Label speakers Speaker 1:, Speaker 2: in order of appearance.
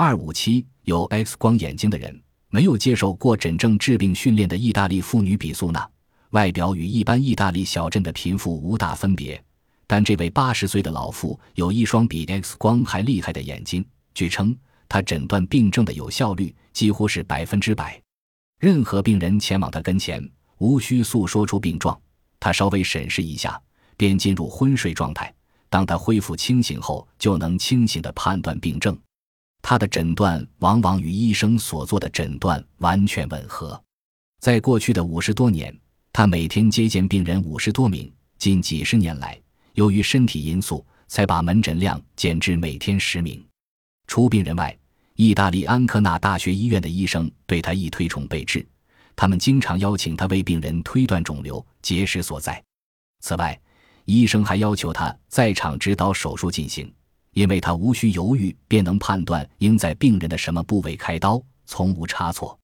Speaker 1: 二五七有 X 光眼睛的人，没有接受过诊症治病训练的意大利妇女比苏娜，外表与一般意大利小镇的贫妇无大分别。但这位八十岁的老妇有一双比 X 光还厉害的眼睛。据称，她诊断病症的有效率几乎是百分之百。任何病人前往她跟前，无需诉说出病状，她稍微审视一下，便进入昏睡状态。当他恢复清醒后，就能清醒地判断病症。他的诊断往往与医生所做的诊断完全吻合。在过去的五十多年，他每天接见病人五十多名。近几十年来，由于身体因素，才把门诊量减至每天十名。除病人外，意大利安科纳大学医院的医生对他亦推崇备至。他们经常邀请他为病人推断肿瘤结石所在。此外，医生还要求他在场指导手术进行。因为他无需犹豫便能判断应在病人的什么部位开刀，从无差错。